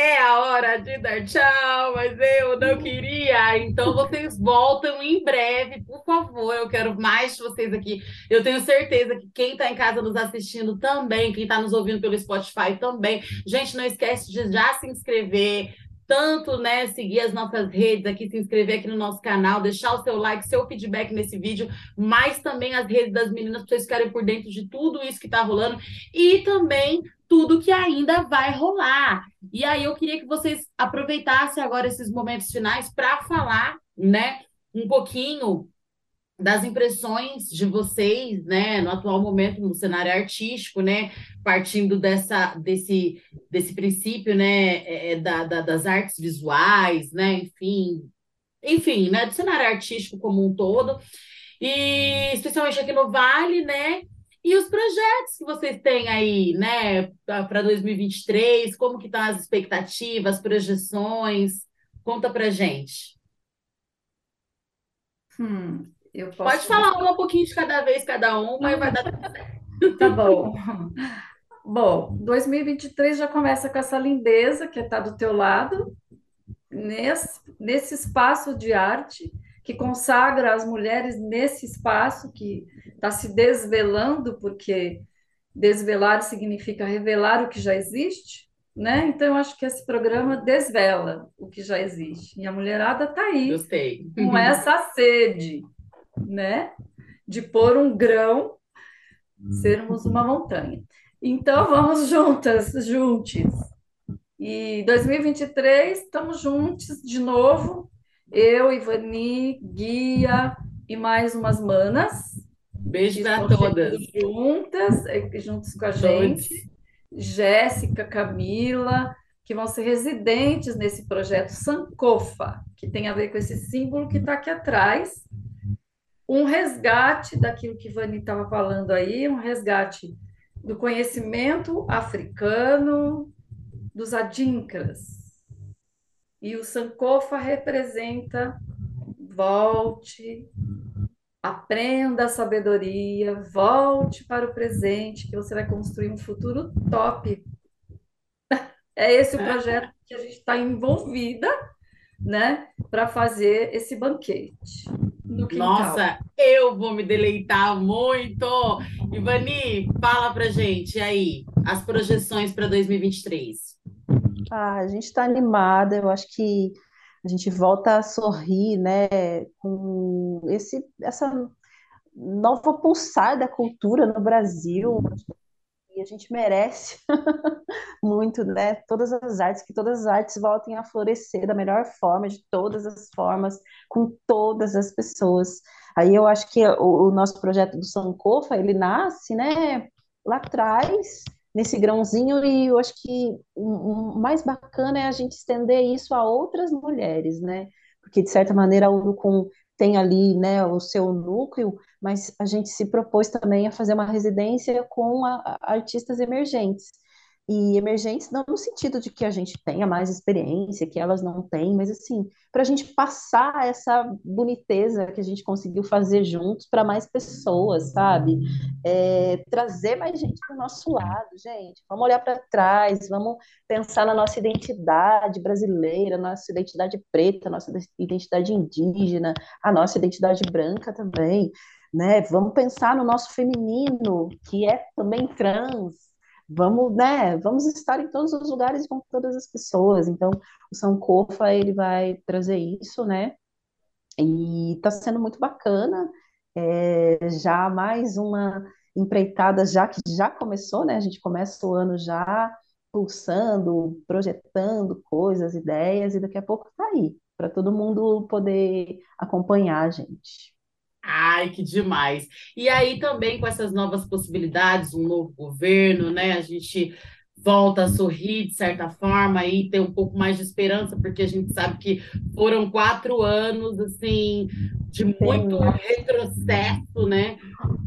é a hora de dar tchau, mas eu não queria. Então vocês voltam em breve, por favor. Eu quero mais de vocês aqui. Eu tenho certeza que quem está em casa nos assistindo também, quem está nos ouvindo pelo Spotify também. Gente, não esquece de já se inscrever, tanto, né, seguir as nossas redes aqui, se inscrever aqui no nosso canal, deixar o seu like, seu feedback nesse vídeo, mas também as redes das meninas para vocês ficarem por dentro de tudo isso que está rolando e também tudo que ainda vai rolar. E aí eu queria que vocês aproveitassem agora esses momentos finais para falar, né, um pouquinho das impressões de vocês, né, no atual momento no cenário artístico, né, partindo dessa desse desse princípio, né, é, é da, da, das artes visuais, né, enfim, enfim, né, do cenário artístico como um todo, e especialmente aqui no Vale, né, e os projetos que vocês têm aí, né, para 2023, como que estão as expectativas, projeções? Conta para gente. Hum, eu posso... Pode falar um pouquinho de cada vez, cada uma, e vai dar tudo certo. Tá bom. *laughs* Bom, 2023 já começa com essa lindeza que está do teu lado, nesse, nesse espaço de arte que consagra as mulheres nesse espaço que está se desvelando, porque desvelar significa revelar o que já existe, né? Então, eu acho que esse programa desvela o que já existe. E a mulherada está aí Gostei. com essa sede, né? De pôr um grão, sermos uma montanha. Então, vamos juntas, juntos. E 2023, estamos juntos de novo, eu, Ivani, Guia e mais umas manas. Beijo para todas. Juntas, é, juntos com a gente. Jéssica, Camila, que vão ser residentes nesse projeto Sankofa, que tem a ver com esse símbolo que está aqui atrás. Um resgate daquilo que Ivani estava falando aí, um resgate do conhecimento africano, dos adinkras, e o Sankofa representa volte, aprenda a sabedoria, volte para o presente, que você vai construir um futuro top. *laughs* É esse o projeto que a gente está envolvida, né, para fazer esse banquete. Nossa, eu vou me deleitar muito. Ivani, fala para gente aí as projeções para 2023. Ah, a gente está animada, eu acho que a gente volta a sorrir, né, com esse, essa nova pulsar da cultura no Brasil, a gente merece *laughs* muito, né, todas as artes, que todas as artes voltem a florescer da melhor forma, de todas as formas, com todas as pessoas. Aí eu acho que o, o nosso projeto do Sankofa, ele nasce, né, lá atrás, nesse grãozinho e eu acho que o mais bacana é a gente estender isso a outras mulheres, né? Porque de certa maneira a Urucum tem ali, né, o seu núcleo, mas a gente se propôs também a fazer uma residência com a, a artistas emergentes e emergentes não no sentido de que a gente tenha mais experiência, que elas não têm, mas assim, para a gente passar essa boniteza que a gente conseguiu fazer juntos para mais pessoas, sabe? É, trazer mais gente para o nosso lado, gente. Vamos olhar para trás, vamos pensar na nossa identidade brasileira, nossa identidade preta, nossa identidade indígena, a nossa identidade branca também. Né? Vamos pensar no nosso feminino, que é também trans, vamos, né, vamos estar em todos os lugares com todas as pessoas. Então, o Sankofa, ele vai trazer isso, né? E está sendo muito bacana. É, já mais uma empreitada, já que já começou, né? A gente começa o ano já pulsando, projetando coisas, ideias, e daqui a pouco tá aí, para todo mundo poder acompanhar a gente. Ai, que demais. E aí também com essas novas possibilidades, um novo governo, né? A gente volta a sorrir de certa forma e ter um pouco mais de esperança, porque a gente sabe que foram quatro anos assim de muito retrocesso, né?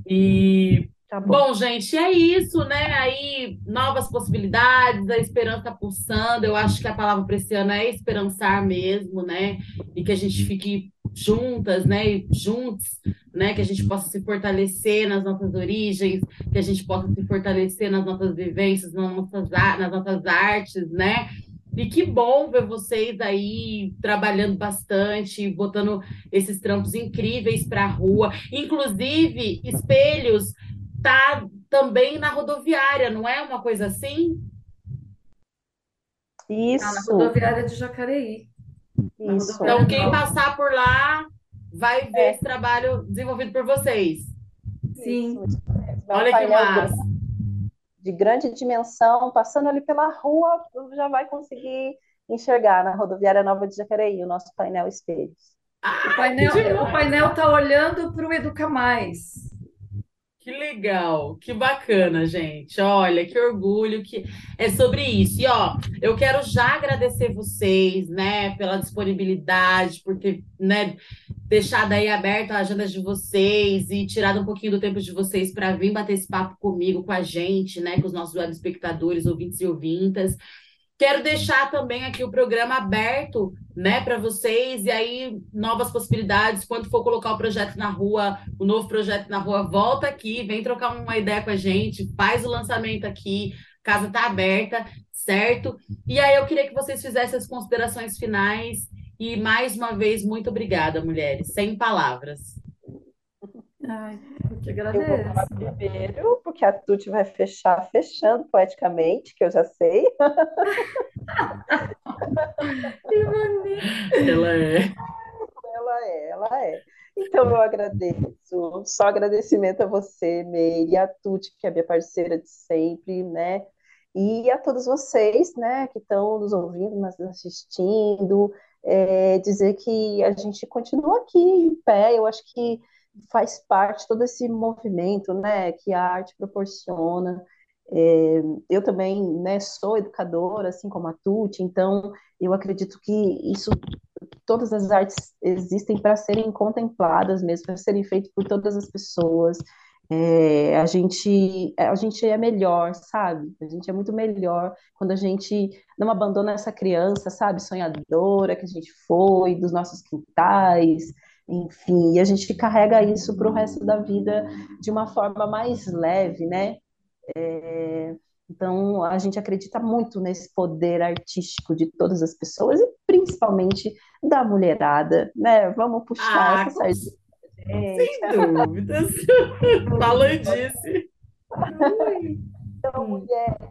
E Tá bom. bom. gente, é isso, né? Aí, novas possibilidades, a esperança pulsando. Eu acho que a palavra para esse ano é esperançar mesmo, né? E que a gente fique juntas, né? E juntos, né? Que a gente possa se fortalecer nas nossas origens, que a gente possa se fortalecer nas nossas vivências, nas nossas, nas nossas artes, né? E que bom ver vocês aí trabalhando bastante, botando esses trampos incríveis para a rua, inclusive espelhos tá também na rodoviária, não é uma coisa assim? Isso. Ah, na rodoviária de Jacareí. Isso. Então, quem passar por lá vai ver é. esse trabalho desenvolvido por vocês. Sim. Isso, Olha que massa. De grande dimensão, passando ali pela rua, já vai conseguir enxergar na rodoviária Nova de Jacareí, o nosso painel espelhos. O painel, o painel tá olhando para o Educa Mais. Que legal, que bacana, gente. Olha, que orgulho que é sobre isso. E ó, eu quero já agradecer vocês, né, pela disponibilidade, por ter, né, deixado aí aberta a agenda de vocês e tirado um pouquinho do tempo de vocês para vir bater esse papo comigo, com a gente, né, com os nossos web espectadores, ouvintes e ouvintas. Quero deixar também aqui o programa aberto, né, para vocês, e aí novas possibilidades. Quando for colocar o projeto na rua, o novo projeto na rua, volta aqui, vem trocar uma ideia com a gente, faz o lançamento aqui, casa tá aberta, certo? E aí eu queria que vocês fizessem as considerações finais. E mais uma vez, muito obrigada, mulheres. Sem palavras. Ai, eu te Eu vou falar agradeço. primeiro, porque a Tuti vai fechar, fechando poeticamente, que eu já sei. *laughs* Que bonito. Ela é. Ela é, ela é. Então eu agradeço, só agradecimento a você, Meire, e a Tuti, que é minha parceira de sempre, né? E a todos vocês, né, que estão nos ouvindo, nos assistindo, é, dizer que a gente continua aqui em pé, eu acho que faz parte todo esse movimento, né, que a arte proporciona. É, eu também, né, sou educadora, assim como a Tuti, então eu acredito que isso todas as artes existem para serem contempladas mesmo, para serem feitas por todas as pessoas. É, a gente, a gente é melhor, sabe? A gente é muito melhor quando a gente não abandona essa criança, sabe? Sonhadora que a gente foi, dos nossos quintais, enfim, e a gente carrega isso para o resto da vida de uma forma mais leve, né? É, então, a gente acredita muito nesse poder artístico de todas as pessoas e principalmente da mulherada, né? Vamos puxar Ah, essa sardinha, sem dúvidas. *laughs* Falou e disse. Então, mulheres,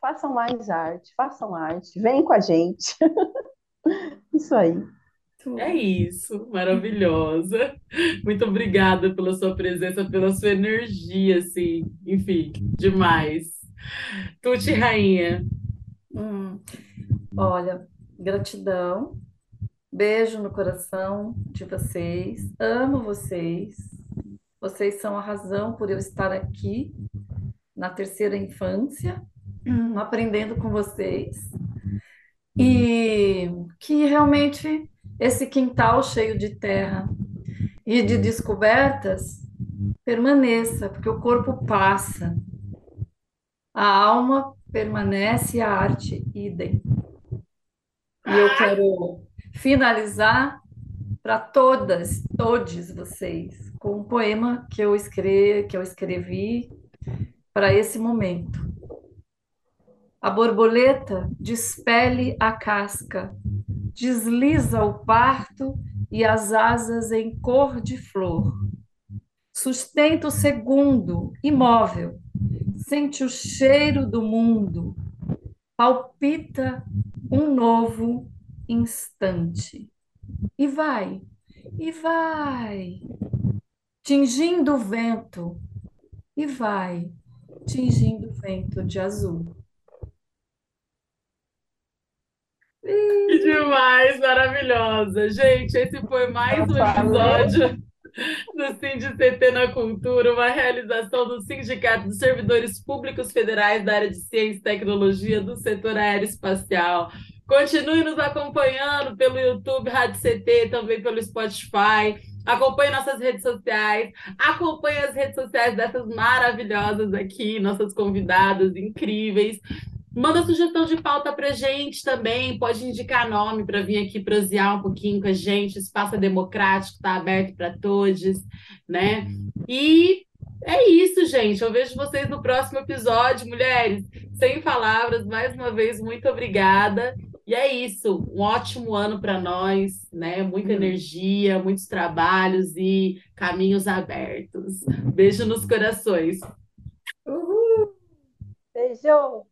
façam mais arte, façam arte, vem com a gente. *laughs* Isso aí. É isso, maravilhosa. Muito obrigada pela sua presença, pela sua energia, assim, enfim, demais. Tuti Rainha. Hum. Olha, gratidão. Beijo no coração de vocês. Amo vocês. Vocês são a razão por eu estar aqui na terceira infância, hum, aprendendo com vocês. E que realmente esse quintal cheio de terra e de descobertas permaneça, porque o corpo passa, a alma permanece a arte idem. E eu quero finalizar para todas, todos vocês, com um poema que eu escrevi, que eu escrevi para esse momento. A borboleta despele a casca, desliza o parto e as asas em cor de flor. Sustenta o segundo, imóvel, sente o cheiro do mundo, palpita um novo instante. E vai, e vai, tingindo o vento, e vai, tingindo o vento de azul. Que demais, maravilhosa. Gente, esse foi mais um episódio do SINDI-CT na Cultura, uma realização do Sindicato dos Servidores Públicos Federais da área de Ciência e Tecnologia do setor aeroespacial. Continue nos acompanhando pelo YouTube, Rádio CT, também pelo Spotify. Acompanhe nossas redes sociais, acompanhe as redes sociais dessas maravilhosas aqui, nossas convidadas incríveis. Manda sugestão de pauta pra gente também, pode indicar nome para vir aqui prosear um pouquinho com a gente. O espaço é democrático, está aberto para todos, né? E é isso, gente. Eu vejo vocês no próximo episódio, mulheres. Sem palavras, mais uma vez, muito obrigada. E é isso, um ótimo ano para nós, né? Muita energia, muitos trabalhos e caminhos abertos. Beijo nos corações. Uhul! Beijo!